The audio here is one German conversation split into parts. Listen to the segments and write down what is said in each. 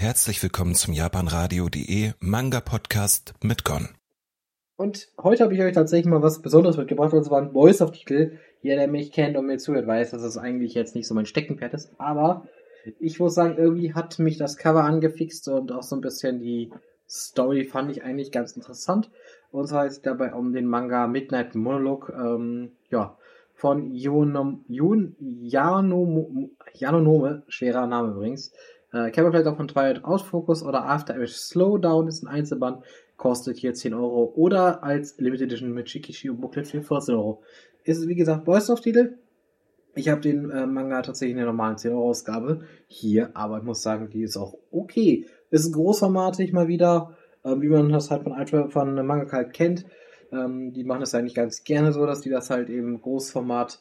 Herzlich willkommen zum japanradio.de Manga Podcast mit Gon. Und heute habe ich euch tatsächlich mal was Besonderes mitgebracht, und zwar ein Voice-of-Titel. Jeder, der mich kennt und mir zuhört, weiß, dass es das eigentlich jetzt nicht so mein Steckenpferd ist. Aber ich muss sagen, irgendwie hat mich das Cover angefixt und auch so ein bisschen die Story fand ich eigentlich ganz interessant. Und zwar ist dabei um den Manga Midnight Monologue, ähm, ja, von Yonom, Yon, Yanom, Yanonome, schwerer Name übrigens. Äh, vielleicht auch von Twilight Outfocus oder After Image Slowdown ist ein Einzelband, kostet hier 10 Euro oder als Limited Edition mit Shikishio Booklet für 14 Euro. Ist wie gesagt Boys of Titel. Ich habe den äh, Manga tatsächlich in der normalen 10 Euro Ausgabe hier, aber ich muss sagen, die ist auch okay. Ist großformatig mal wieder, äh, wie man das halt von, von Manga halt kennt. Ähm, die machen das eigentlich ganz gerne so, dass die das halt eben Großformat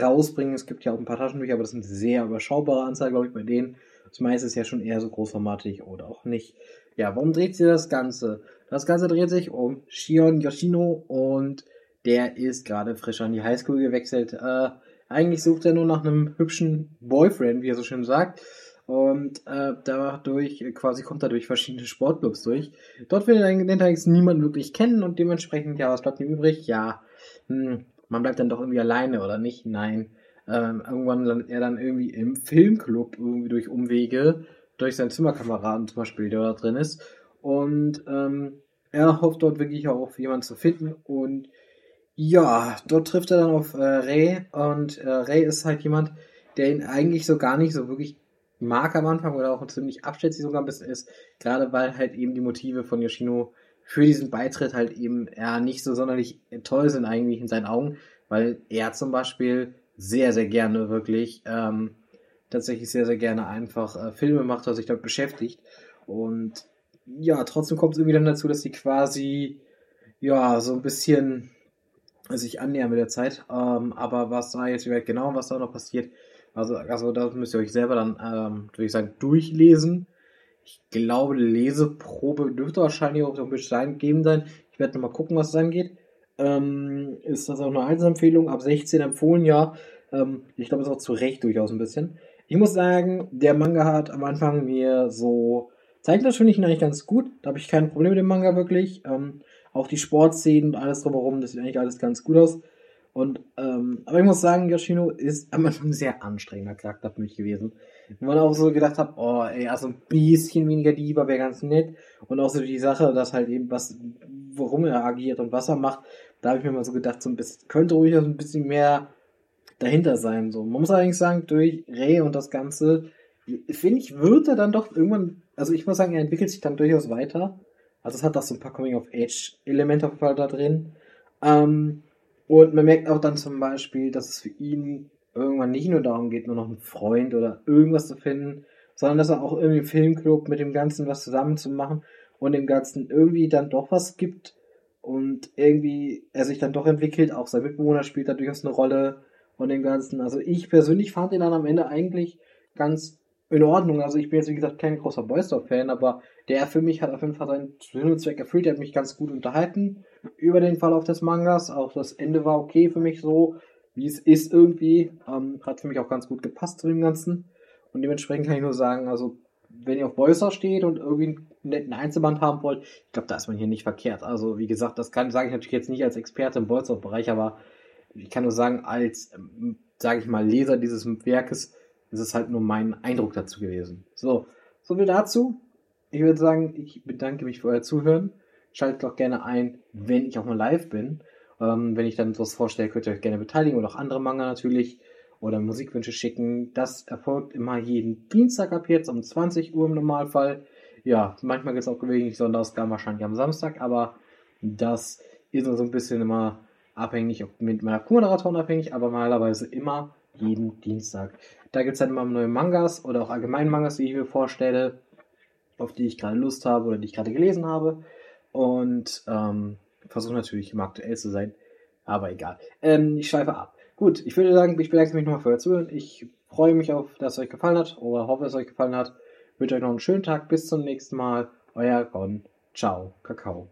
rausbringen. Es gibt ja auch ein paar Taschenbücher, aber das sind sehr überschaubare Anzahl, glaube ich, bei denen. Meiste ist ja schon eher so großformatig oder auch nicht. Ja, warum dreht sich das Ganze? Das Ganze dreht sich um Shion Yoshino und der ist gerade frisch an die Highschool gewechselt. Äh, eigentlich sucht er nur nach einem hübschen Boyfriend, wie er so schön sagt. Und äh, dadurch quasi kommt er durch verschiedene Sportclubs durch. Dort will er allerdings niemand wirklich kennen und dementsprechend, ja, was bleibt ihm übrig? Ja, hm, man bleibt dann doch irgendwie alleine, oder nicht? Nein. Ähm, irgendwann landet er dann irgendwie im Filmclub, irgendwie durch Umwege, durch seinen Zimmerkameraden zum Beispiel, der da drin ist. Und ähm, er hofft dort wirklich auch jemanden zu finden. Und ja, dort trifft er dann auf äh, Ray. Und äh, Ray ist halt jemand, der ihn eigentlich so gar nicht so wirklich mag am Anfang oder auch ziemlich abschätzig sogar ein bisschen ist, gerade weil halt eben die Motive von Yoshino für diesen Beitritt halt eben ja nicht so sonderlich toll sind eigentlich in seinen Augen, weil er zum Beispiel sehr, sehr gerne wirklich ähm, tatsächlich sehr, sehr gerne einfach äh, Filme macht, was sich damit beschäftigt. Und ja, trotzdem kommt es irgendwie dann dazu, dass die quasi ja so ein bisschen sich annähern mit der Zeit. Ähm, aber was da jetzt genau, was da noch passiert, also, also da müsst ihr euch selber dann, ähm, würde ich sagen, durchlesen. Ich glaube, Leseprobe dürfte wahrscheinlich auch so ein bisschen geben sein. Ich werde nochmal gucken, was es angeht. Ähm, ist das auch eine Einzelempfehlung? Ab 16 empfohlen, ja. Ähm, ich glaube, ist auch zu Recht durchaus ein bisschen. Ich muss sagen, der Manga hat am Anfang mir so. Zeichnet finde ich ihn eigentlich ganz gut. Da habe ich kein Problem mit dem Manga wirklich. Ähm, auch die Sportszenen und alles drumherum, das sieht eigentlich alles ganz gut aus. Und, ähm, aber ich muss sagen, Yoshino ist am Anfang ein sehr anstrengender Charakter für mich gewesen. Wo man auch so gedacht hat, oh, ey, also ein bisschen weniger Dieber wäre ganz nett. Und auch so die Sache, dass halt eben was, worum er agiert und was er macht, da habe ich mir mal so gedacht, so ein bisschen, könnte ruhig so ein bisschen mehr dahinter sein. So. Man muss allerdings sagen, durch Ray und das Ganze, finde ich, wird er dann doch irgendwann, also ich muss sagen, er entwickelt sich dann durchaus weiter. Also es hat auch so ein paar Coming-of-Age-Elemente auf jeden Fall da drin. Ähm, und man merkt auch dann zum Beispiel, dass es für ihn irgendwann nicht nur darum geht, nur noch einen Freund oder irgendwas zu finden, sondern dass er auch irgendwie im Filmclub mit dem Ganzen was zusammen zu machen und dem Ganzen irgendwie dann doch was gibt und irgendwie er sich dann doch entwickelt. Auch sein Mitbewohner spielt da durchaus eine Rolle und dem Ganzen. Also ich persönlich fand ihn dann am Ende eigentlich ganz in Ordnung. Also ich bin jetzt wie gesagt kein großer Boystorp-Fan, aber der für mich hat auf jeden Fall seinen Sinn und Zweck erfüllt. Der hat mich ganz gut unterhalten über den Verlauf des Mangas. Auch das Ende war okay für mich so, wie es ist irgendwie. Ähm, hat für mich auch ganz gut gepasst zu dem Ganzen. Und dementsprechend kann ich nur sagen, also wenn ihr auf Boyster steht und irgendwie netten Einzelband haben wollt, ich glaube, da ist man hier nicht verkehrt. Also wie gesagt, das kann sage ich natürlich jetzt nicht als Experte im Boyster-Bereich, aber ich kann nur sagen, als, ähm, sage ich mal, Leser dieses Werkes ist es halt nur mein Eindruck dazu gewesen. So, so viel dazu. Ich würde sagen, ich bedanke mich für euer Zuhören. Schaltet doch gerne ein, wenn ich auch mal live bin. Ähm, wenn ich dann sowas vorstelle, könnt ihr euch gerne beteiligen oder auch andere Manga natürlich oder Musikwünsche schicken. Das erfolgt immer jeden Dienstag ab jetzt um 20 Uhr im Normalfall. Ja, manchmal gibt es auch gelegentlich Sonderausgaben, wahrscheinlich am Samstag, aber das ist so ein bisschen immer abhängig, mit meiner Co-Moderatorin abhängig, aber normalerweise immer jeden Dienstag. Da gibt es dann immer neue Mangas oder auch allgemein Mangas, die ich mir vorstelle, auf die ich gerade Lust habe oder die ich gerade gelesen habe. Und ähm, versuche natürlich immer aktuell zu sein. Aber egal. Ähm, ich schweife ab. Gut, ich würde sagen, ich bedanke mich nochmal für euer Zuhören. Ich freue mich auf, dass es euch gefallen hat oder hoffe, dass es euch gefallen hat. Wünsche euch noch einen schönen Tag. Bis zum nächsten Mal. Euer Gon. Ciao. Kakao.